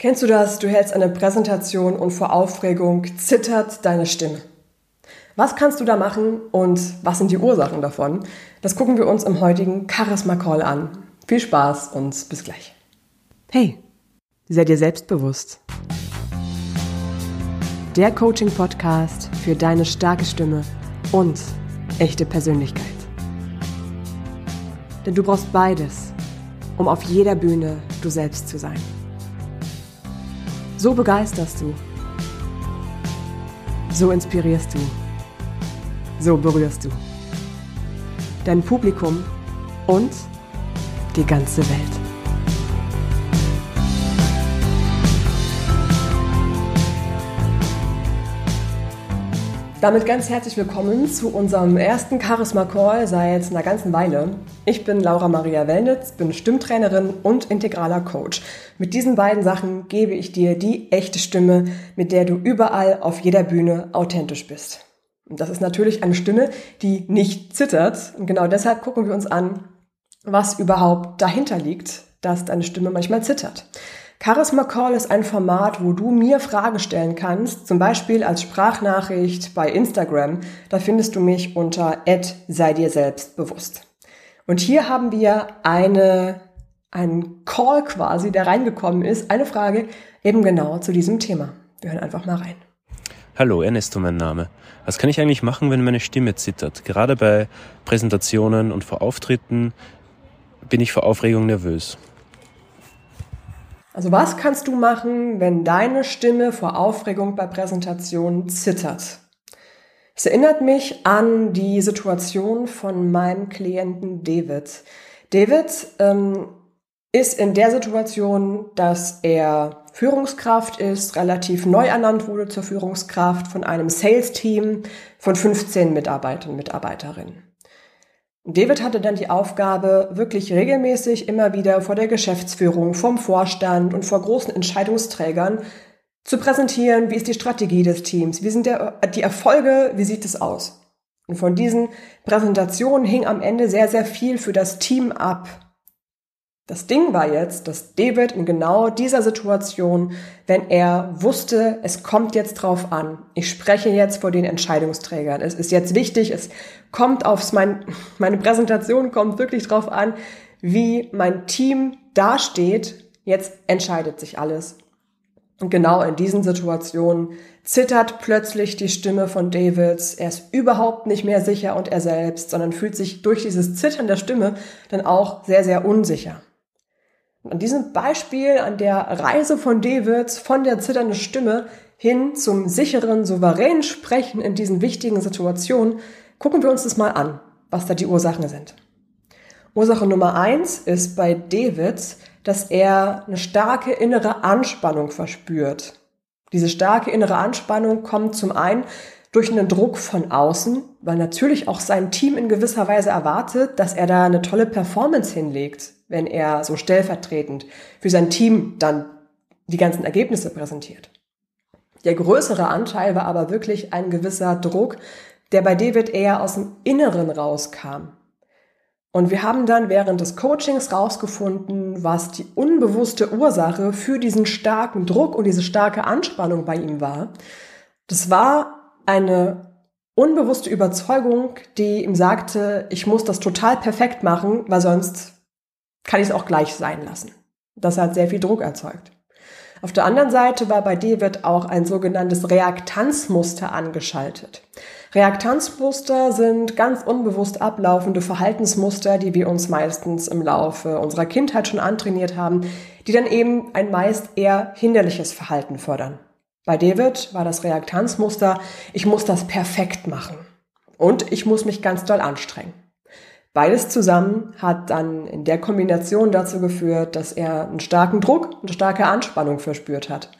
Kennst du das? Du hältst eine Präsentation und vor Aufregung zittert deine Stimme. Was kannst du da machen und was sind die Ursachen davon? Das gucken wir uns im heutigen Charisma Call an. Viel Spaß und bis gleich. Hey, sei dir selbstbewusst. Der Coaching Podcast für deine starke Stimme und echte Persönlichkeit. Denn du brauchst beides, um auf jeder Bühne du selbst zu sein. So begeisterst du. So inspirierst du. So berührst du. Dein Publikum und die ganze Welt. Damit ganz herzlich willkommen zu unserem ersten Charisma Call seit einer ganzen Weile. Ich bin Laura Maria Wellnitz, bin Stimmtrainerin und integraler Coach. Mit diesen beiden Sachen gebe ich dir die echte Stimme, mit der du überall auf jeder Bühne authentisch bist. Und das ist natürlich eine Stimme, die nicht zittert. Und genau deshalb gucken wir uns an, was überhaupt dahinter liegt, dass deine Stimme manchmal zittert. Charisma Call ist ein Format, wo du mir Fragen stellen kannst, zum Beispiel als Sprachnachricht bei Instagram. Da findest du mich unter sei dir selbst bewusst. Und hier haben wir eine, einen Call quasi, der reingekommen ist, eine Frage eben genau zu diesem Thema. Wir hören einfach mal rein. Hallo, Ernesto mein Name. Was kann ich eigentlich machen, wenn meine Stimme zittert? Gerade bei Präsentationen und vor Auftritten bin ich vor Aufregung nervös. Also was kannst du machen, wenn deine Stimme vor Aufregung bei Präsentationen zittert? Es erinnert mich an die Situation von meinem Klienten David. David ähm, ist in der Situation, dass er Führungskraft ist, relativ neu ernannt wurde zur Führungskraft von einem Sales-Team von 15 Mitarbeitern und Mitarbeiterinnen. David hatte dann die Aufgabe, wirklich regelmäßig immer wieder vor der Geschäftsführung, vom Vorstand und vor großen Entscheidungsträgern zu präsentieren, wie ist die Strategie des Teams, wie sind der, die Erfolge, wie sieht es aus. Und von diesen Präsentationen hing am Ende sehr, sehr viel für das Team ab. Das Ding war jetzt, dass David in genau dieser Situation, wenn er wusste, es kommt jetzt drauf an, ich spreche jetzt vor den Entscheidungsträgern, es ist jetzt wichtig, es kommt aufs, mein, meine Präsentation kommt wirklich drauf an, wie mein Team dasteht, jetzt entscheidet sich alles. Und genau in diesen Situationen zittert plötzlich die Stimme von Davids. Er ist überhaupt nicht mehr sicher und er selbst, sondern fühlt sich durch dieses Zittern der Stimme dann auch sehr, sehr unsicher. An diesem Beispiel, an der Reise von Davids von der zitternden Stimme hin zum sicheren, souveränen Sprechen in diesen wichtigen Situationen, gucken wir uns das mal an, was da die Ursachen sind. Ursache Nummer eins ist bei Davids, dass er eine starke innere Anspannung verspürt. Diese starke innere Anspannung kommt zum einen durch einen Druck von außen, weil natürlich auch sein Team in gewisser Weise erwartet, dass er da eine tolle Performance hinlegt, wenn er so stellvertretend für sein Team dann die ganzen Ergebnisse präsentiert. Der größere Anteil war aber wirklich ein gewisser Druck, der bei David eher aus dem Inneren rauskam. Und wir haben dann während des Coachings rausgefunden, was die unbewusste Ursache für diesen starken Druck und diese starke Anspannung bei ihm war. Das war eine unbewusste Überzeugung, die ihm sagte, ich muss das total perfekt machen, weil sonst kann ich es auch gleich sein lassen. Das hat sehr viel Druck erzeugt. Auf der anderen Seite war bei David auch ein sogenanntes Reaktanzmuster angeschaltet. Reaktanzmuster sind ganz unbewusst ablaufende Verhaltensmuster, die wir uns meistens im Laufe unserer Kindheit schon antrainiert haben, die dann eben ein meist eher hinderliches Verhalten fördern. Bei David war das Reaktanzmuster, ich muss das perfekt machen. Und ich muss mich ganz doll anstrengen. Beides zusammen hat dann in der Kombination dazu geführt, dass er einen starken Druck, eine starke Anspannung verspürt hat.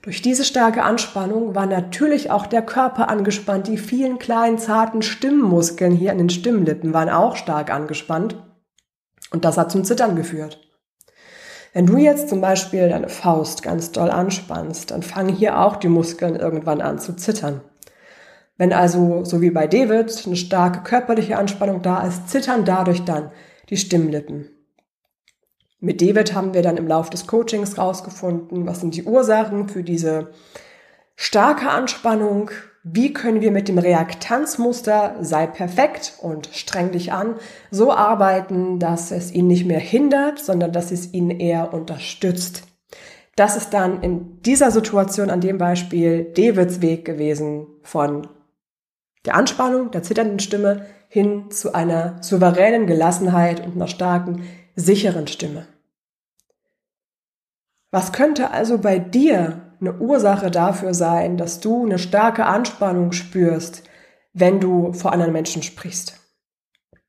Durch diese starke Anspannung war natürlich auch der Körper angespannt. Die vielen kleinen, zarten Stimmmuskeln hier an den Stimmlippen waren auch stark angespannt. Und das hat zum Zittern geführt. Wenn du jetzt zum Beispiel deine Faust ganz doll anspannst, dann fangen hier auch die Muskeln irgendwann an zu zittern. Wenn also, so wie bei David, eine starke körperliche Anspannung da ist, zittern dadurch dann die Stimmlippen. Mit David haben wir dann im Laufe des Coachings rausgefunden, was sind die Ursachen für diese starke Anspannung, wie können wir mit dem Reaktanzmuster sei perfekt und streng dich an so arbeiten, dass es ihn nicht mehr hindert, sondern dass es ihn eher unterstützt. Das ist dann in dieser Situation an dem Beispiel Davids Weg gewesen von der Anspannung, der zitternden Stimme hin zu einer souveränen Gelassenheit und einer starken, sicheren Stimme. Was könnte also bei dir eine Ursache dafür sein, dass du eine starke Anspannung spürst, wenn du vor anderen Menschen sprichst?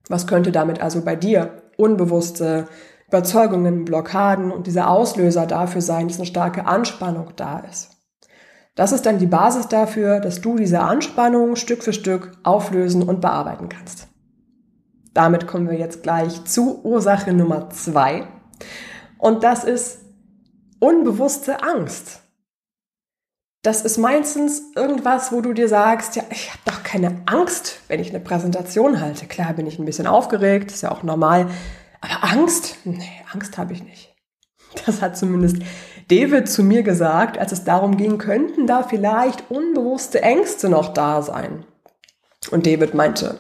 Was könnte damit also bei dir unbewusste Überzeugungen, Blockaden und dieser Auslöser dafür sein, dass eine starke Anspannung da ist? Das ist dann die Basis dafür, dass du diese Anspannung Stück für Stück auflösen und bearbeiten kannst. Damit kommen wir jetzt gleich zu Ursache Nummer zwei. Und das ist unbewusste Angst. Das ist meistens irgendwas, wo du dir sagst, ja, ich habe doch keine Angst, wenn ich eine Präsentation halte. Klar bin ich ein bisschen aufgeregt, ist ja auch normal. Aber Angst? Nee, Angst habe ich nicht. Das hat zumindest David zu mir gesagt, als es darum ging, könnten da vielleicht unbewusste Ängste noch da sein. Und David meinte,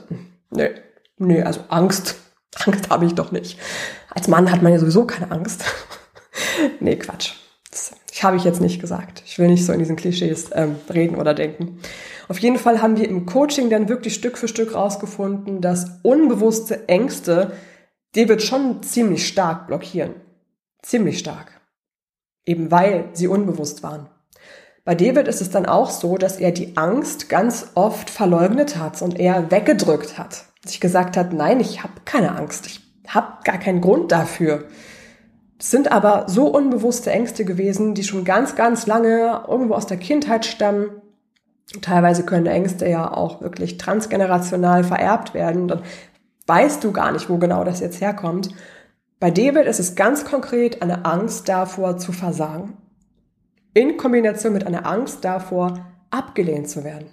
nee, nee, also Angst, Angst habe ich doch nicht. Als Mann hat man ja sowieso keine Angst. nee, Quatsch. Habe ich jetzt nicht gesagt. Ich will nicht so in diesen Klischees ähm, reden oder denken. Auf jeden Fall haben wir im Coaching dann wirklich Stück für Stück rausgefunden, dass unbewusste Ängste David schon ziemlich stark blockieren. Ziemlich stark. Eben weil sie unbewusst waren. Bei David ist es dann auch so, dass er die Angst ganz oft verleugnet hat und er weggedrückt hat. Sich gesagt hat, nein, ich habe keine Angst, ich habe gar keinen Grund dafür. Sind aber so unbewusste Ängste gewesen, die schon ganz, ganz lange irgendwo aus der Kindheit stammen. Teilweise können Ängste ja auch wirklich transgenerational vererbt werden. Dann weißt du gar nicht, wo genau das jetzt herkommt. Bei David ist es ganz konkret eine Angst davor zu versagen. In Kombination mit einer Angst davor, abgelehnt zu werden.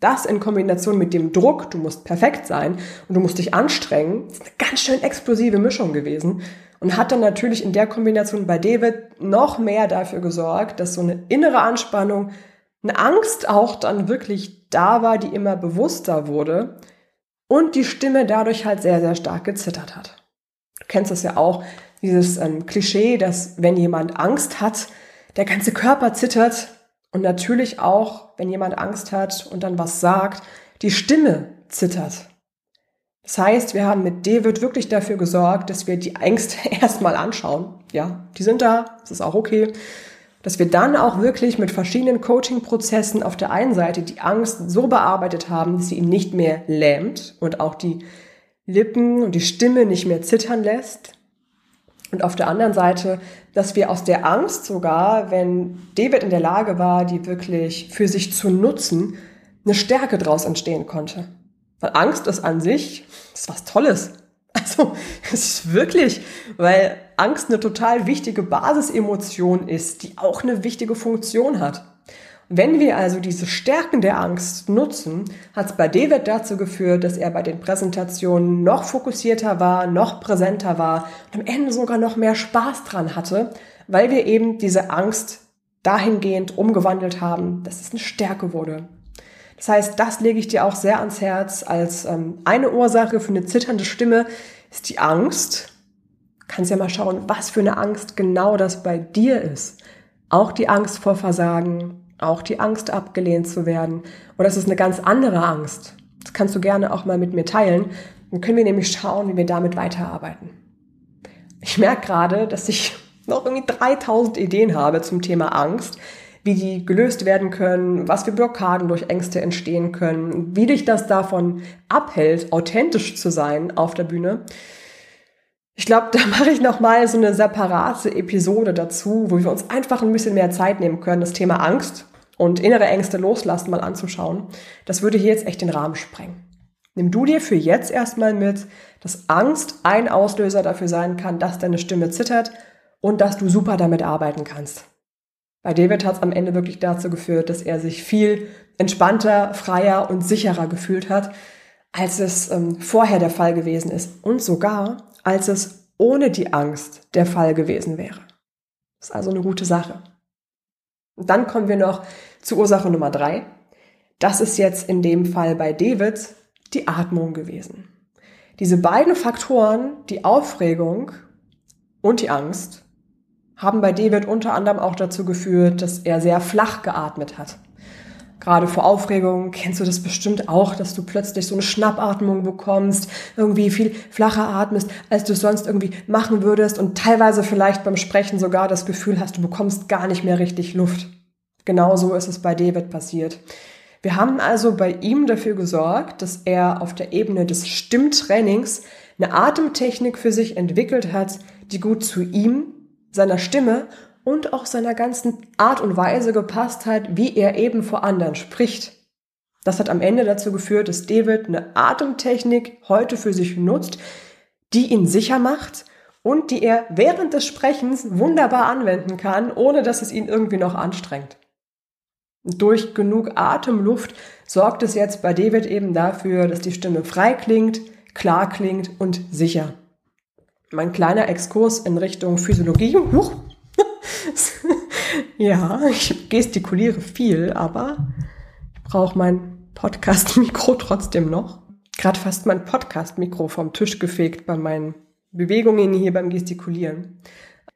Das in Kombination mit dem Druck, du musst perfekt sein und du musst dich anstrengen, ist eine ganz schön explosive Mischung gewesen und hat dann natürlich in der Kombination bei David noch mehr dafür gesorgt, dass so eine innere Anspannung, eine Angst auch dann wirklich da war, die immer bewusster wurde und die Stimme dadurch halt sehr, sehr stark gezittert hat. Du kennst das ja auch, dieses ähm, Klischee, dass wenn jemand Angst hat, der ganze Körper zittert und natürlich auch, wenn jemand Angst hat und dann was sagt, die Stimme zittert. Das heißt, wir haben mit David wirklich dafür gesorgt, dass wir die Ängste erstmal anschauen. Ja, die sind da, das ist auch okay. Dass wir dann auch wirklich mit verschiedenen Coaching-Prozessen auf der einen Seite die Angst so bearbeitet haben, dass sie ihn nicht mehr lähmt und auch die Lippen und die Stimme nicht mehr zittern lässt. Und auf der anderen Seite, dass wir aus der Angst sogar, wenn David in der Lage war, die wirklich für sich zu nutzen, eine Stärke daraus entstehen konnte. Weil Angst ist an sich, ist was Tolles. Also, es ist wirklich, weil Angst eine total wichtige Basisemotion ist, die auch eine wichtige Funktion hat. Wenn wir also diese Stärken der Angst nutzen, hat es bei David dazu geführt, dass er bei den Präsentationen noch fokussierter war, noch präsenter war und am Ende sogar noch mehr Spaß dran hatte, weil wir eben diese Angst dahingehend umgewandelt haben, dass es eine Stärke wurde. Das heißt, das lege ich dir auch sehr ans Herz als ähm, eine Ursache für eine zitternde Stimme ist die Angst. kannst ja mal schauen, was für eine Angst genau das bei dir ist. Auch die Angst vor Versagen, auch die Angst, abgelehnt zu werden. Oder es ist eine ganz andere Angst. Das kannst du gerne auch mal mit mir teilen. Dann können wir nämlich schauen, wie wir damit weiterarbeiten. Ich merke gerade, dass ich noch irgendwie 3000 Ideen habe zum Thema Angst, wie die gelöst werden können, was für Blockaden durch Ängste entstehen können, wie dich das davon abhält, authentisch zu sein auf der Bühne. Ich glaube, da mache ich noch mal so eine separate Episode dazu, wo wir uns einfach ein bisschen mehr Zeit nehmen können, das Thema Angst und innere Ängste loslassen mal anzuschauen. Das würde hier jetzt echt den Rahmen sprengen. Nimm du dir für jetzt erstmal mit, dass Angst ein Auslöser dafür sein kann, dass deine Stimme zittert und dass du super damit arbeiten kannst. Bei David hat es am Ende wirklich dazu geführt, dass er sich viel entspannter, freier und sicherer gefühlt hat, als es ähm, vorher der Fall gewesen ist. Und sogar als es ohne die Angst der Fall gewesen wäre. Das ist also eine gute Sache. Und dann kommen wir noch zu Ursache Nummer drei. Das ist jetzt in dem Fall bei David die Atmung gewesen. Diese beiden Faktoren, die Aufregung und die Angst, haben bei David unter anderem auch dazu geführt, dass er sehr flach geatmet hat. Gerade vor Aufregung kennst du das bestimmt auch, dass du plötzlich so eine Schnappatmung bekommst, irgendwie viel flacher atmest, als du sonst irgendwie machen würdest und teilweise vielleicht beim Sprechen sogar das Gefühl hast, du bekommst gar nicht mehr richtig Luft. Genauso ist es bei David passiert. Wir haben also bei ihm dafür gesorgt, dass er auf der Ebene des Stimmtrainings eine Atemtechnik für sich entwickelt hat, die gut zu ihm, seiner Stimme und auch seiner ganzen Art und Weise gepasst hat, wie er eben vor anderen spricht. Das hat am Ende dazu geführt, dass David eine Atemtechnik heute für sich nutzt, die ihn sicher macht und die er während des Sprechens wunderbar anwenden kann, ohne dass es ihn irgendwie noch anstrengt. Durch genug Atemluft sorgt es jetzt bei David eben dafür, dass die Stimme frei klingt, klar klingt und sicher. Mein kleiner Exkurs in Richtung Physiologie. Huch, ja, ich gestikuliere viel, aber ich brauche mein Podcast-Mikro trotzdem noch. Gerade fast mein Podcast-Mikro vom Tisch gefegt bei meinen Bewegungen hier beim Gestikulieren.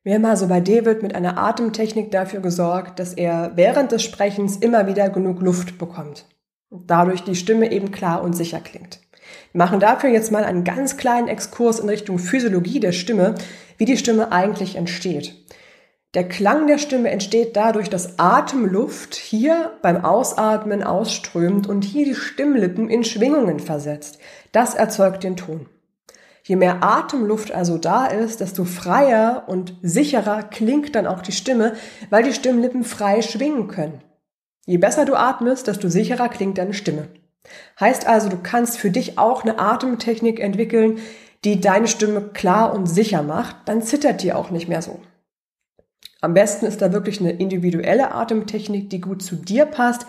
Wir haben also bei David mit einer Atemtechnik dafür gesorgt, dass er während des Sprechens immer wieder genug Luft bekommt. Und dadurch die Stimme eben klar und sicher klingt. Wir machen dafür jetzt mal einen ganz kleinen Exkurs in Richtung Physiologie der Stimme, wie die Stimme eigentlich entsteht. Der Klang der Stimme entsteht dadurch, dass Atemluft hier beim Ausatmen ausströmt und hier die Stimmlippen in Schwingungen versetzt. Das erzeugt den Ton. Je mehr Atemluft also da ist, desto freier und sicherer klingt dann auch die Stimme, weil die Stimmlippen frei schwingen können. Je besser du atmest, desto sicherer klingt deine Stimme. Heißt also, du kannst für dich auch eine Atemtechnik entwickeln, die deine Stimme klar und sicher macht, dann zittert die auch nicht mehr so. Am besten ist da wirklich eine individuelle Atemtechnik, die gut zu dir passt.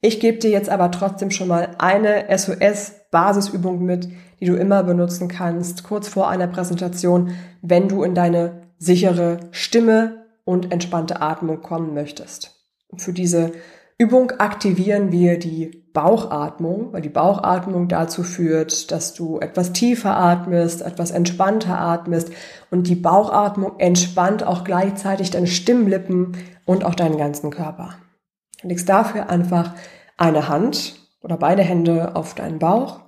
Ich gebe dir jetzt aber trotzdem schon mal eine SOS-Basisübung mit, die du immer benutzen kannst, kurz vor einer Präsentation, wenn du in deine sichere Stimme und entspannte Atmung kommen möchtest. Für diese Übung aktivieren wir die Bauchatmung, weil die Bauchatmung dazu führt, dass du etwas tiefer atmest, etwas entspannter atmest und die Bauchatmung entspannt auch gleichzeitig deine Stimmlippen und auch deinen ganzen Körper. Du legst dafür einfach eine Hand oder beide Hände auf deinen Bauch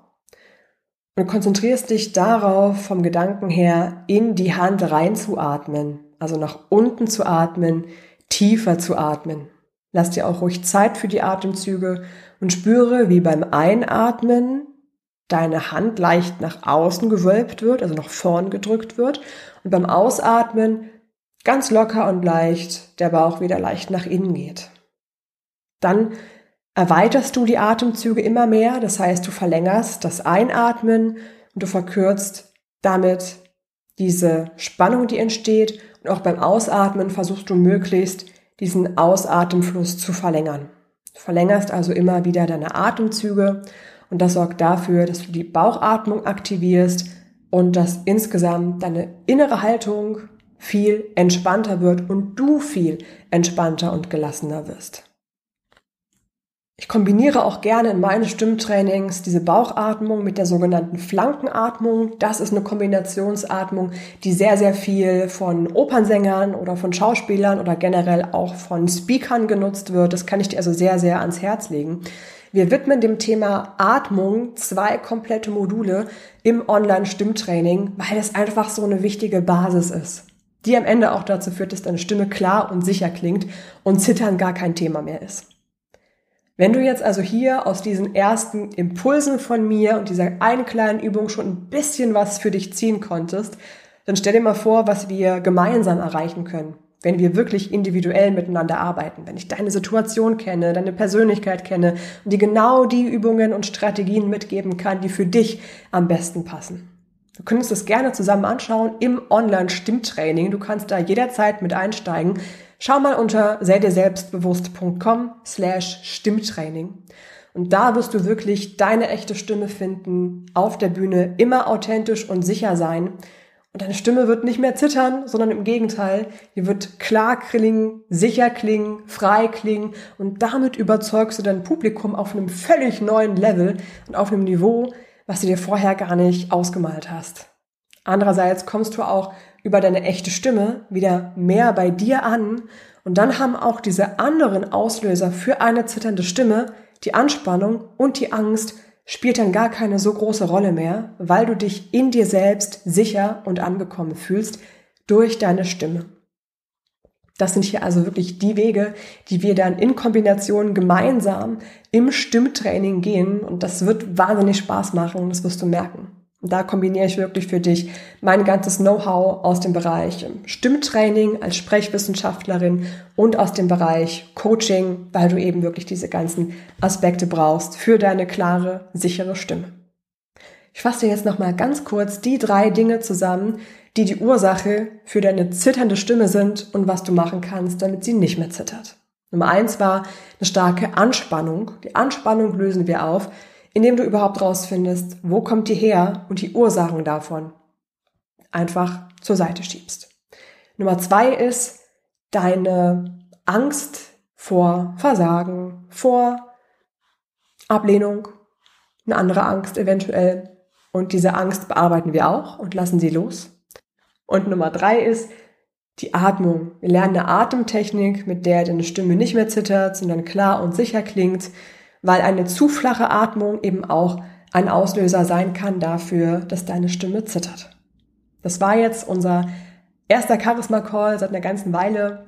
und konzentrierst dich darauf, vom Gedanken her in die Hand reinzuatmen, also nach unten zu atmen, tiefer zu atmen. Lass dir auch ruhig Zeit für die Atemzüge und spüre, wie beim Einatmen deine Hand leicht nach außen gewölbt wird, also nach vorn gedrückt wird und beim Ausatmen ganz locker und leicht der Bauch wieder leicht nach innen geht. Dann erweiterst du die Atemzüge immer mehr, das heißt, du verlängerst das Einatmen und du verkürzt damit diese Spannung, die entsteht und auch beim Ausatmen versuchst du möglichst diesen Ausatemfluss zu verlängern. Verlängerst also immer wieder deine Atemzüge und das sorgt dafür, dass du die Bauchatmung aktivierst und dass insgesamt deine innere Haltung viel entspannter wird und du viel entspannter und gelassener wirst. Ich kombiniere auch gerne in meinen Stimmtrainings diese Bauchatmung mit der sogenannten Flankenatmung. Das ist eine Kombinationsatmung, die sehr, sehr viel von Opernsängern oder von Schauspielern oder generell auch von Speakern genutzt wird. Das kann ich dir also sehr, sehr ans Herz legen. Wir widmen dem Thema Atmung zwei komplette Module im Online-Stimmtraining, weil es einfach so eine wichtige Basis ist, die am Ende auch dazu führt, dass deine Stimme klar und sicher klingt und Zittern gar kein Thema mehr ist. Wenn du jetzt also hier aus diesen ersten Impulsen von mir und dieser einen kleinen Übung schon ein bisschen was für dich ziehen konntest, dann stell dir mal vor, was wir gemeinsam erreichen können, wenn wir wirklich individuell miteinander arbeiten, wenn ich deine Situation kenne, deine Persönlichkeit kenne und dir genau die Übungen und Strategien mitgeben kann, die für dich am besten passen. Du könntest es gerne zusammen anschauen im Online-Stimmtraining. Du kannst da jederzeit mit einsteigen. Schau mal unter sei selbstbewusst.com slash Stimmtraining. Und da wirst du wirklich deine echte Stimme finden, auf der Bühne immer authentisch und sicher sein Und deine Stimme wird nicht mehr zittern, sondern im Gegenteil, die wird klar klingen, sicher klingen, frei klingen und damit überzeugst du dein Publikum auf einem völlig neuen Level und auf einem Niveau, was du dir vorher gar nicht ausgemalt hast. Andererseits kommst du auch über deine echte Stimme wieder mehr bei dir an und dann haben auch diese anderen Auslöser für eine zitternde Stimme, die Anspannung und die Angst, spielt dann gar keine so große Rolle mehr, weil du dich in dir selbst sicher und angekommen fühlst durch deine Stimme. Das sind hier also wirklich die Wege, die wir dann in Kombination gemeinsam im Stimmtraining gehen und das wird wahnsinnig Spaß machen, das wirst du merken. Da kombiniere ich wirklich für dich mein ganzes Know-how aus dem Bereich Stimmtraining als Sprechwissenschaftlerin und aus dem Bereich Coaching, weil du eben wirklich diese ganzen Aspekte brauchst für deine klare, sichere Stimme. Ich fasse jetzt nochmal ganz kurz die drei Dinge zusammen, die die Ursache für deine zitternde Stimme sind und was du machen kannst, damit sie nicht mehr zittert. Nummer eins war eine starke Anspannung. Die Anspannung lösen wir auf, indem du überhaupt rausfindest, wo kommt die her und die Ursachen davon einfach zur Seite schiebst. Nummer zwei ist deine Angst vor Versagen, vor Ablehnung, eine andere Angst eventuell. Und diese Angst bearbeiten wir auch und lassen sie los. Und Nummer drei ist die Atmung. Wir lernen eine Atemtechnik, mit der deine Stimme nicht mehr zittert, sondern klar und sicher klingt weil eine zu flache Atmung eben auch ein Auslöser sein kann dafür, dass deine Stimme zittert. Das war jetzt unser erster Charisma-Call seit einer ganzen Weile.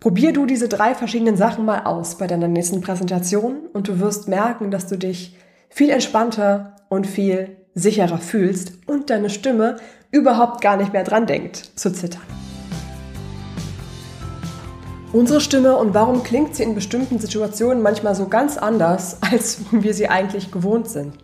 Probier du diese drei verschiedenen Sachen mal aus bei deiner nächsten Präsentation und du wirst merken, dass du dich viel entspannter und viel sicherer fühlst und deine Stimme überhaupt gar nicht mehr dran denkt zu zittern unsere Stimme und warum klingt sie in bestimmten Situationen manchmal so ganz anders, als wir sie eigentlich gewohnt sind?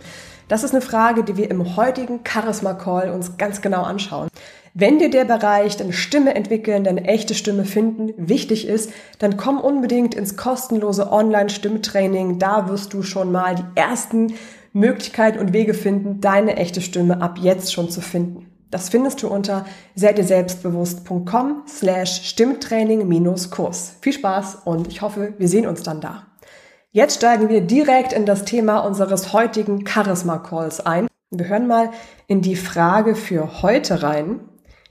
Das ist eine Frage, die wir im heutigen Charisma Call uns ganz genau anschauen. Wenn dir der Bereich deine Stimme entwickeln, deine echte Stimme finden wichtig ist, dann komm unbedingt ins kostenlose Online-Stimmtraining. Da wirst du schon mal die ersten Möglichkeiten und Wege finden, deine echte Stimme ab jetzt schon zu finden. Das findest du unter selbstbewusst.com slash Stimmtraining-Kurs. Viel Spaß und ich hoffe, wir sehen uns dann da. Jetzt steigen wir direkt in das Thema unseres heutigen Charisma-Calls ein. Wir hören mal in die Frage für heute rein.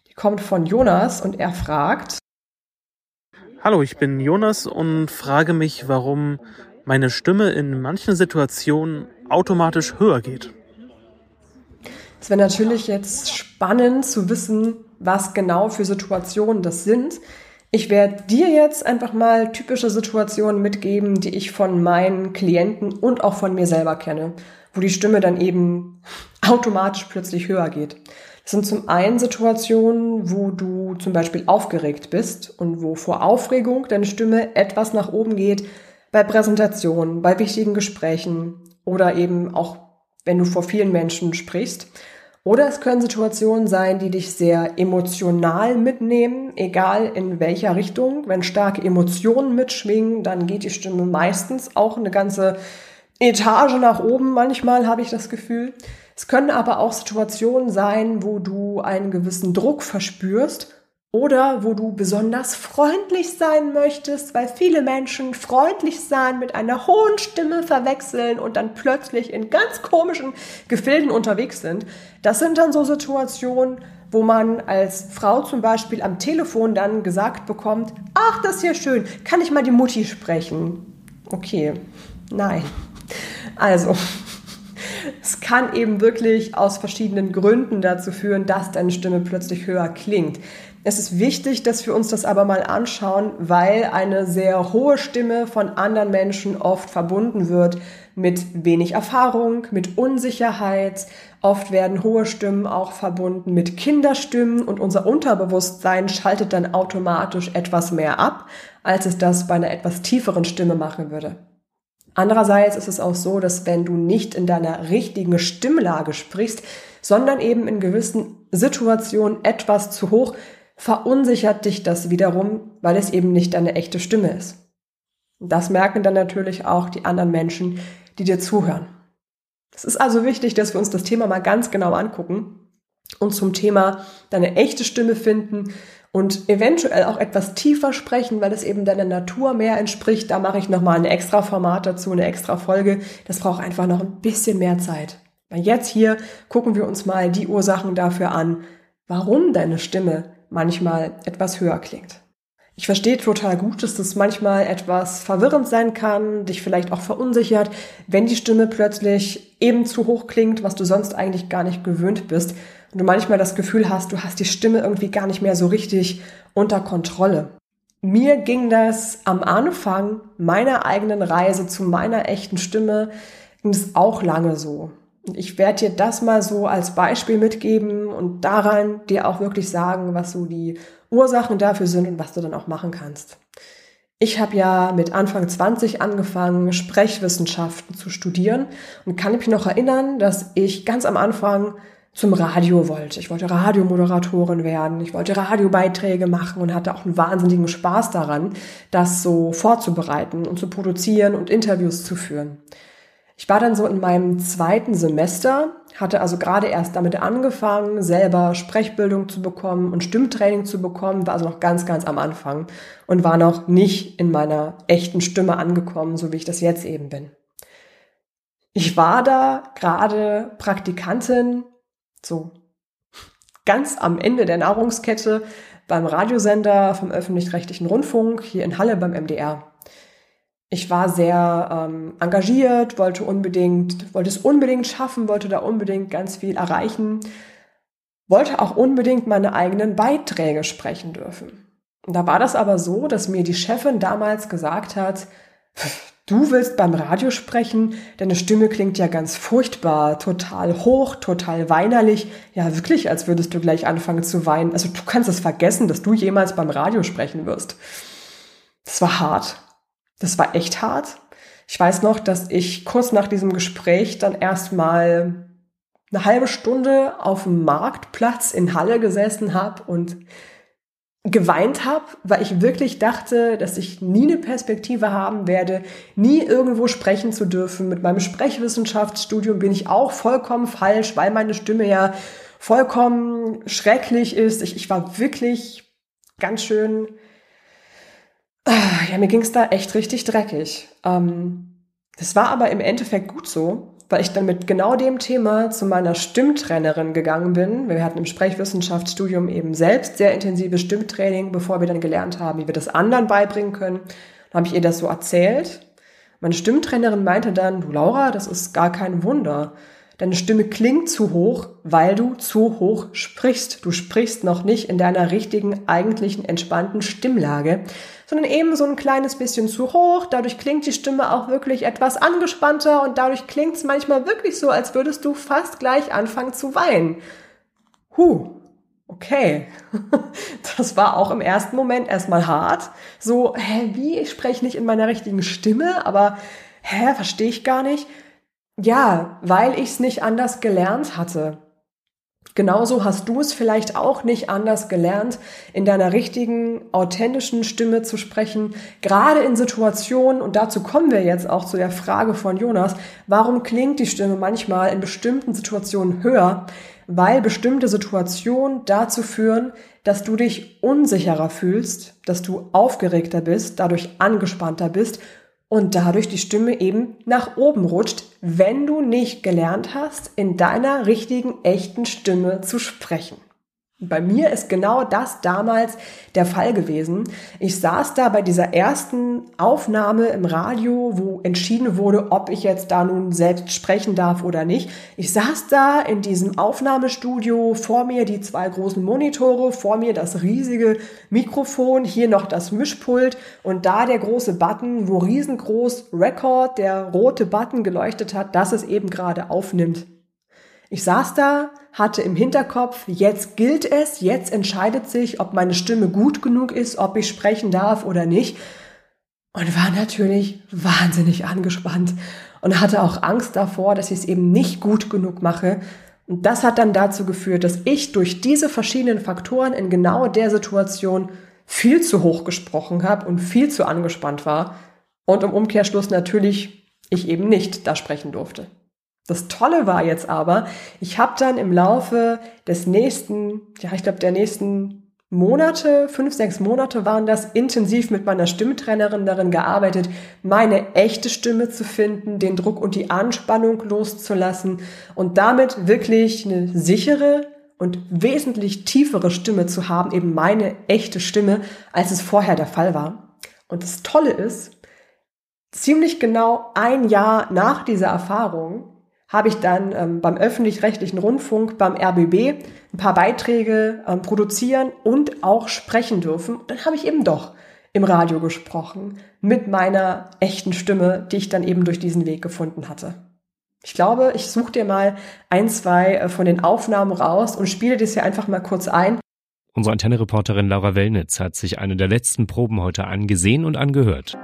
Die kommt von Jonas und er fragt. Hallo, ich bin Jonas und frage mich, warum meine Stimme in manchen Situationen automatisch höher geht. Es wäre natürlich jetzt spannend zu wissen, was genau für Situationen das sind. Ich werde dir jetzt einfach mal typische Situationen mitgeben, die ich von meinen Klienten und auch von mir selber kenne, wo die Stimme dann eben automatisch plötzlich höher geht. Das sind zum einen Situationen, wo du zum Beispiel aufgeregt bist und wo vor Aufregung deine Stimme etwas nach oben geht, bei Präsentationen, bei wichtigen Gesprächen oder eben auch wenn du vor vielen Menschen sprichst. Oder es können Situationen sein, die dich sehr emotional mitnehmen, egal in welcher Richtung. Wenn starke Emotionen mitschwingen, dann geht die Stimme meistens auch eine ganze Etage nach oben. Manchmal habe ich das Gefühl. Es können aber auch Situationen sein, wo du einen gewissen Druck verspürst oder wo du besonders freundlich sein möchtest, weil viele Menschen freundlich sein mit einer hohen Stimme verwechseln und dann plötzlich in ganz komischen Gefilden unterwegs sind. Das sind dann so Situationen, wo man als Frau zum Beispiel am Telefon dann gesagt bekommt, ach, das ist ja schön, kann ich mal die Mutti sprechen? Okay, nein. Also, es kann eben wirklich aus verschiedenen Gründen dazu führen, dass deine Stimme plötzlich höher klingt. Es ist wichtig, dass wir uns das aber mal anschauen, weil eine sehr hohe Stimme von anderen Menschen oft verbunden wird mit wenig Erfahrung, mit Unsicherheit. Oft werden hohe Stimmen auch verbunden mit Kinderstimmen und unser Unterbewusstsein schaltet dann automatisch etwas mehr ab, als es das bei einer etwas tieferen Stimme machen würde. Andererseits ist es auch so, dass wenn du nicht in deiner richtigen Stimmlage sprichst, sondern eben in gewissen Situationen etwas zu hoch, verunsichert dich das wiederum, weil es eben nicht deine echte Stimme ist. Das merken dann natürlich auch die anderen Menschen, die dir zuhören. Es ist also wichtig, dass wir uns das Thema mal ganz genau angucken. und zum Thema deine echte Stimme finden und eventuell auch etwas tiefer sprechen, weil es eben deiner Natur mehr entspricht. Da mache ich nochmal ein extra Format dazu, eine extra Folge. Das braucht einfach noch ein bisschen mehr Zeit. Jetzt hier gucken wir uns mal die Ursachen dafür an, warum deine Stimme manchmal etwas höher klingt. Ich verstehe total gut, dass das manchmal etwas verwirrend sein kann, dich vielleicht auch verunsichert, wenn die Stimme plötzlich eben zu hoch klingt, was du sonst eigentlich gar nicht gewöhnt bist und du manchmal das Gefühl hast, du hast die Stimme irgendwie gar nicht mehr so richtig unter Kontrolle. Mir ging das am Anfang meiner eigenen Reise zu meiner echten Stimme ging es auch lange so. Ich werde dir das mal so als Beispiel mitgeben und daran dir auch wirklich sagen, was so die Ursachen dafür sind und was du dann auch machen kannst. Ich habe ja mit Anfang 20 angefangen, Sprechwissenschaften zu studieren und kann mich noch erinnern, dass ich ganz am Anfang zum Radio wollte. Ich wollte Radiomoderatorin werden, ich wollte Radiobeiträge machen und hatte auch einen wahnsinnigen Spaß daran, das so vorzubereiten und zu produzieren und Interviews zu führen. Ich war dann so in meinem zweiten Semester, hatte also gerade erst damit angefangen, selber Sprechbildung zu bekommen und Stimmtraining zu bekommen, war also noch ganz, ganz am Anfang und war noch nicht in meiner echten Stimme angekommen, so wie ich das jetzt eben bin. Ich war da gerade Praktikantin, so ganz am Ende der Nahrungskette beim Radiosender vom öffentlich-rechtlichen Rundfunk hier in Halle beim MDR ich war sehr ähm, engagiert, wollte unbedingt, wollte es unbedingt schaffen, wollte da unbedingt ganz viel erreichen, wollte auch unbedingt meine eigenen Beiträge sprechen dürfen. Und da war das aber so, dass mir die Chefin damals gesagt hat, du willst beim Radio sprechen, deine Stimme klingt ja ganz furchtbar, total hoch, total weinerlich, ja wirklich, als würdest du gleich anfangen zu weinen. Also du kannst es vergessen, dass du jemals beim Radio sprechen wirst. Das war hart. Das war echt hart. Ich weiß noch, dass ich kurz nach diesem Gespräch dann erstmal eine halbe Stunde auf dem Marktplatz in Halle gesessen habe und geweint habe, weil ich wirklich dachte, dass ich nie eine Perspektive haben werde, nie irgendwo sprechen zu dürfen. Mit meinem Sprechwissenschaftsstudium bin ich auch vollkommen falsch, weil meine Stimme ja vollkommen schrecklich ist. Ich, ich war wirklich ganz schön ja, mir ging es da echt richtig dreckig. Ähm, das war aber im Endeffekt gut so, weil ich dann mit genau dem Thema zu meiner Stimmtrainerin gegangen bin. Wir hatten im Sprechwissenschaftsstudium eben selbst sehr intensives Stimmtraining, bevor wir dann gelernt haben, wie wir das anderen beibringen können. Dann habe ich ihr das so erzählt. Meine Stimmtrainerin meinte dann, du Laura, das ist gar kein Wunder. Deine Stimme klingt zu hoch, weil du zu hoch sprichst. Du sprichst noch nicht in deiner richtigen, eigentlichen, entspannten Stimmlage sondern eben so ein kleines bisschen zu hoch. Dadurch klingt die Stimme auch wirklich etwas angespannter und dadurch klingt es manchmal wirklich so, als würdest du fast gleich anfangen zu weinen. Huh, okay. Das war auch im ersten Moment erstmal hart. So, hä, wie? Ich spreche nicht in meiner richtigen Stimme, aber hä, verstehe ich gar nicht. Ja, weil ich es nicht anders gelernt hatte. Genauso hast du es vielleicht auch nicht anders gelernt, in deiner richtigen, authentischen Stimme zu sprechen, gerade in Situationen, und dazu kommen wir jetzt auch zu der Frage von Jonas, warum klingt die Stimme manchmal in bestimmten Situationen höher? Weil bestimmte Situationen dazu führen, dass du dich unsicherer fühlst, dass du aufgeregter bist, dadurch angespannter bist und dadurch die Stimme eben nach oben rutscht, wenn du nicht gelernt hast, in deiner richtigen, echten Stimme zu sprechen. Bei mir ist genau das damals der Fall gewesen. Ich saß da bei dieser ersten Aufnahme im Radio, wo entschieden wurde, ob ich jetzt da nun selbst sprechen darf oder nicht. Ich saß da in diesem Aufnahmestudio, vor mir die zwei großen Monitore, vor mir das riesige Mikrofon, hier noch das Mischpult und da der große Button, wo riesengroß Record, der rote Button geleuchtet hat, dass es eben gerade aufnimmt. Ich saß da, hatte im Hinterkopf, jetzt gilt es, jetzt entscheidet sich, ob meine Stimme gut genug ist, ob ich sprechen darf oder nicht. Und war natürlich wahnsinnig angespannt und hatte auch Angst davor, dass ich es eben nicht gut genug mache. Und das hat dann dazu geführt, dass ich durch diese verschiedenen Faktoren in genau der Situation viel zu hoch gesprochen habe und viel zu angespannt war und im Umkehrschluss natürlich ich eben nicht da sprechen durfte. Das Tolle war jetzt aber, ich habe dann im Laufe des nächsten, ja, ich glaube der nächsten Monate, fünf, sechs Monate waren das, intensiv mit meiner Stimmtrainerin darin gearbeitet, meine echte Stimme zu finden, den Druck und die Anspannung loszulassen und damit wirklich eine sichere und wesentlich tiefere Stimme zu haben, eben meine echte Stimme, als es vorher der Fall war. Und das Tolle ist, ziemlich genau ein Jahr nach dieser Erfahrung habe ich dann ähm, beim öffentlich-rechtlichen Rundfunk, beim RBB, ein paar Beiträge ähm, produzieren und auch sprechen dürfen. Dann habe ich eben doch im Radio gesprochen mit meiner echten Stimme, die ich dann eben durch diesen Weg gefunden hatte. Ich glaube, ich suche dir mal ein, zwei äh, von den Aufnahmen raus und spiele das hier einfach mal kurz ein. Unsere Antenne-Reporterin Laura Wellnitz hat sich eine der letzten Proben heute angesehen und angehört.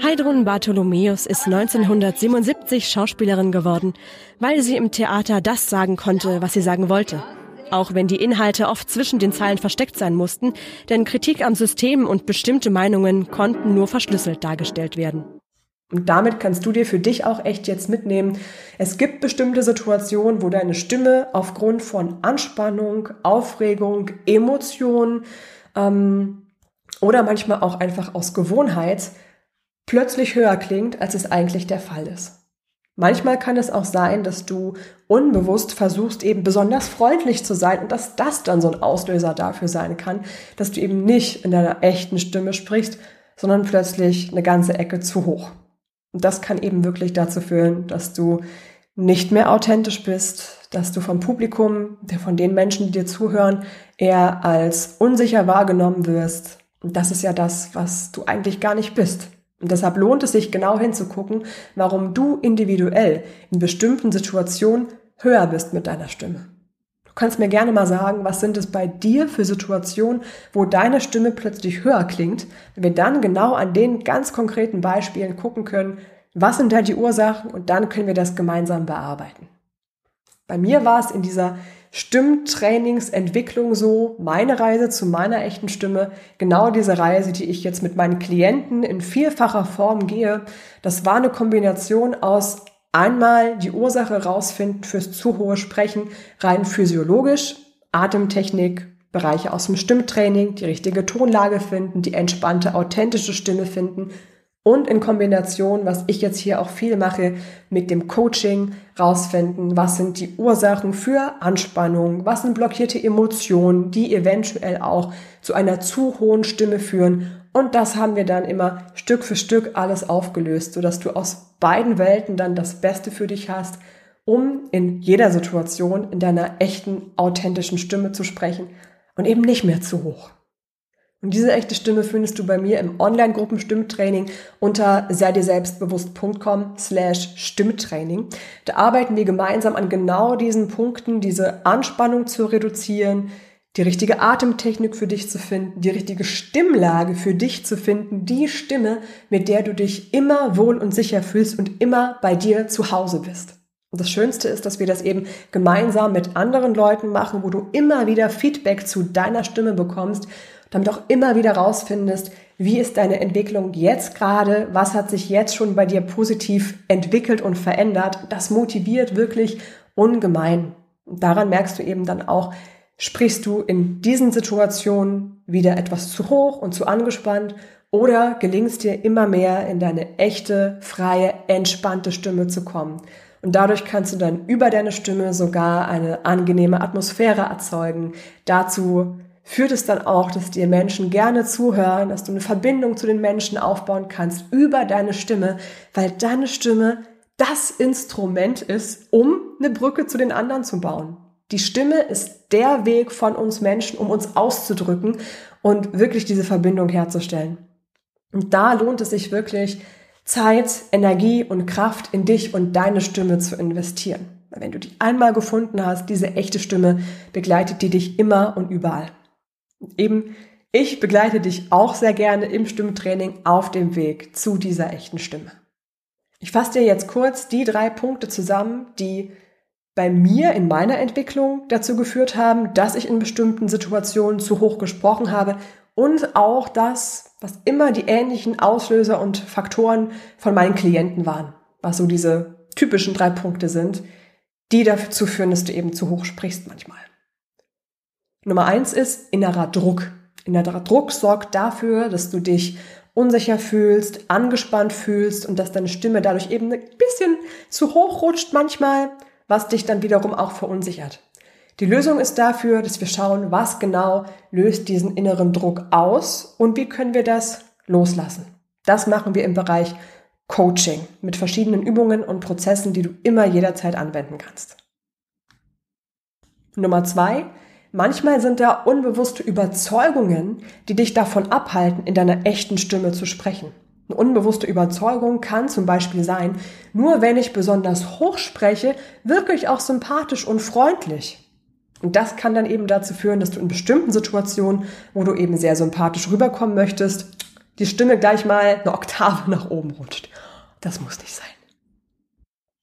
Heidrun Bartholomäus ist 1977 Schauspielerin geworden, weil sie im Theater das sagen konnte, was sie sagen wollte. Auch wenn die Inhalte oft zwischen den Zeilen versteckt sein mussten, denn Kritik am System und bestimmte Meinungen konnten nur verschlüsselt dargestellt werden. Und damit kannst du dir für dich auch echt jetzt mitnehmen. Es gibt bestimmte Situationen, wo deine Stimme aufgrund von Anspannung, Aufregung, Emotionen ähm, oder manchmal auch einfach aus Gewohnheit plötzlich höher klingt, als es eigentlich der Fall ist. Manchmal kann es auch sein, dass du unbewusst versuchst, eben besonders freundlich zu sein und dass das dann so ein Auslöser dafür sein kann, dass du eben nicht in deiner echten Stimme sprichst, sondern plötzlich eine ganze Ecke zu hoch. Und das kann eben wirklich dazu führen, dass du nicht mehr authentisch bist, dass du vom Publikum, von den Menschen, die dir zuhören, eher als unsicher wahrgenommen wirst. Und das ist ja das, was du eigentlich gar nicht bist. Und deshalb lohnt es sich genau hinzugucken, warum du individuell in bestimmten Situationen höher bist mit deiner Stimme. Du kannst mir gerne mal sagen, was sind es bei dir für Situationen, wo deine Stimme plötzlich höher klingt, wenn wir dann genau an den ganz konkreten Beispielen gucken können, was sind da die Ursachen und dann können wir das gemeinsam bearbeiten. Bei mir war es in dieser Stimmtrainingsentwicklung so, meine Reise zu meiner echten Stimme, genau diese Reise, die ich jetzt mit meinen Klienten in vielfacher Form gehe, das war eine Kombination aus einmal die Ursache rausfinden fürs zu hohe Sprechen, rein physiologisch, Atemtechnik, Bereiche aus dem Stimmtraining, die richtige Tonlage finden, die entspannte, authentische Stimme finden und in Kombination, was ich jetzt hier auch viel mache, mit dem Coaching rausfinden, was sind die Ursachen für Anspannung, was sind blockierte Emotionen, die eventuell auch zu einer zu hohen Stimme führen. Und das haben wir dann immer Stück für Stück alles aufgelöst, sodass du aus beiden Welten dann das Beste für dich hast, um in jeder Situation in deiner echten, authentischen Stimme zu sprechen und eben nicht mehr zu hoch. Und diese echte Stimme findest du bei mir im Online-Gruppen-Stimmtraining unter sei dir selbstbewusst.com slash Stimmtraining. Da arbeiten wir gemeinsam an genau diesen Punkten, diese Anspannung zu reduzieren, die richtige Atemtechnik für dich zu finden, die richtige Stimmlage für dich zu finden, die Stimme, mit der du dich immer wohl und sicher fühlst und immer bei dir zu Hause bist. Und das Schönste ist, dass wir das eben gemeinsam mit anderen Leuten machen, wo du immer wieder Feedback zu deiner Stimme bekommst damit auch immer wieder rausfindest, wie ist deine Entwicklung jetzt gerade, was hat sich jetzt schon bei dir positiv entwickelt und verändert. Das motiviert wirklich ungemein. Und daran merkst du eben dann auch, sprichst du in diesen Situationen wieder etwas zu hoch und zu angespannt oder gelingst dir immer mehr in deine echte, freie, entspannte Stimme zu kommen. Und dadurch kannst du dann über deine Stimme sogar eine angenehme Atmosphäre erzeugen. Dazu führt es dann auch, dass dir Menschen gerne zuhören, dass du eine Verbindung zu den Menschen aufbauen kannst über deine Stimme, weil deine Stimme das Instrument ist, um eine Brücke zu den anderen zu bauen. Die Stimme ist der Weg von uns Menschen, um uns auszudrücken und wirklich diese Verbindung herzustellen. Und da lohnt es sich wirklich, Zeit, Energie und Kraft in dich und deine Stimme zu investieren. Wenn du die einmal gefunden hast, diese echte Stimme begleitet die dich immer und überall. Eben, ich begleite dich auch sehr gerne im Stimmtraining auf dem Weg zu dieser echten Stimme. Ich fasse dir jetzt kurz die drei Punkte zusammen, die bei mir in meiner Entwicklung dazu geführt haben, dass ich in bestimmten Situationen zu hoch gesprochen habe und auch das, was immer die ähnlichen Auslöser und Faktoren von meinen Klienten waren, was so diese typischen drei Punkte sind, die dazu führen, dass du eben zu hoch sprichst manchmal. Nummer eins ist innerer Druck. Innerer Druck sorgt dafür, dass du dich unsicher fühlst, angespannt fühlst und dass deine Stimme dadurch eben ein bisschen zu hoch rutscht manchmal, was dich dann wiederum auch verunsichert. Die Lösung ist dafür, dass wir schauen, was genau löst diesen inneren Druck aus und wie können wir das loslassen. Das machen wir im Bereich Coaching mit verschiedenen Übungen und Prozessen, die du immer jederzeit anwenden kannst. Nummer zwei, manchmal sind da unbewusste Überzeugungen, die dich davon abhalten, in deiner echten Stimme zu sprechen. Eine unbewusste Überzeugung kann zum Beispiel sein, nur wenn ich besonders hoch spreche, wirke ich auch sympathisch und freundlich. Und das kann dann eben dazu führen, dass du in bestimmten Situationen, wo du eben sehr sympathisch rüberkommen möchtest, die Stimme gleich mal eine Oktave nach oben rutscht. Das muss nicht sein.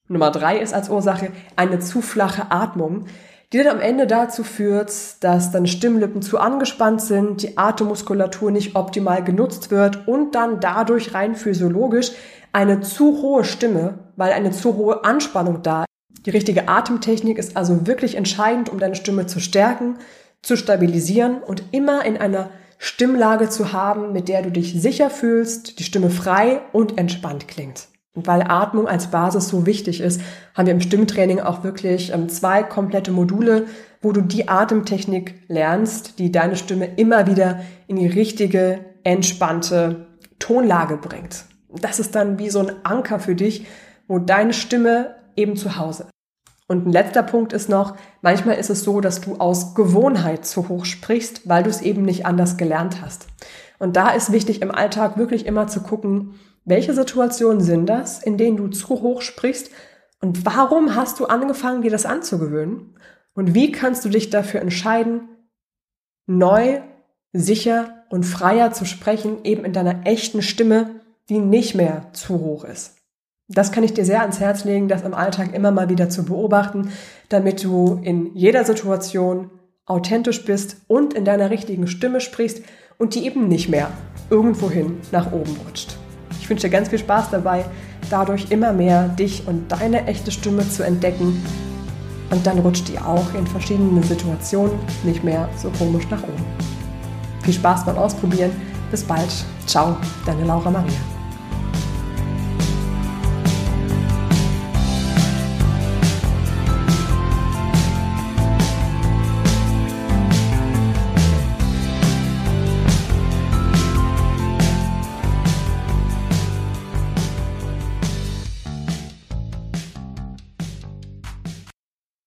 Nummer drei ist als Ursache eine zu flache Atmung, die dann am Ende dazu führt, dass deine Stimmlippen zu angespannt sind, die Atemmuskulatur nicht optimal genutzt wird und dann dadurch rein physiologisch eine zu hohe Stimme, weil eine zu hohe Anspannung da ist. Die richtige Atemtechnik ist also wirklich entscheidend, um deine Stimme zu stärken, zu stabilisieren und immer in einer Stimmlage zu haben, mit der du dich sicher fühlst, die Stimme frei und entspannt klingt. Und weil Atmung als Basis so wichtig ist, haben wir im Stimmtraining auch wirklich ähm, zwei komplette Module, wo du die Atemtechnik lernst, die deine Stimme immer wieder in die richtige, entspannte Tonlage bringt. Das ist dann wie so ein Anker für dich, wo deine Stimme eben zu Hause ist. Und ein letzter Punkt ist noch, manchmal ist es so, dass du aus Gewohnheit zu hoch sprichst, weil du es eben nicht anders gelernt hast. Und da ist wichtig im Alltag wirklich immer zu gucken, welche Situationen sind das, in denen du zu hoch sprichst und warum hast du angefangen, dir das anzugewöhnen? Und wie kannst du dich dafür entscheiden, neu, sicher und freier zu sprechen, eben in deiner echten Stimme, die nicht mehr zu hoch ist? Das kann ich dir sehr ans Herz legen, das im Alltag immer mal wieder zu beobachten, damit du in jeder Situation authentisch bist und in deiner richtigen Stimme sprichst und die eben nicht mehr irgendwohin nach oben rutscht. Ich wünsche dir ganz viel Spaß dabei, dadurch immer mehr dich und deine echte Stimme zu entdecken und dann rutscht die auch in verschiedenen Situationen nicht mehr so komisch nach oben. Viel Spaß beim Ausprobieren. Bis bald. Ciao, deine Laura Maria.